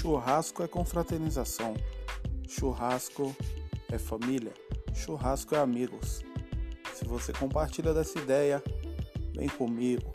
Churrasco é confraternização. Churrasco é família. Churrasco é amigos. Se você compartilha dessa ideia, vem comigo.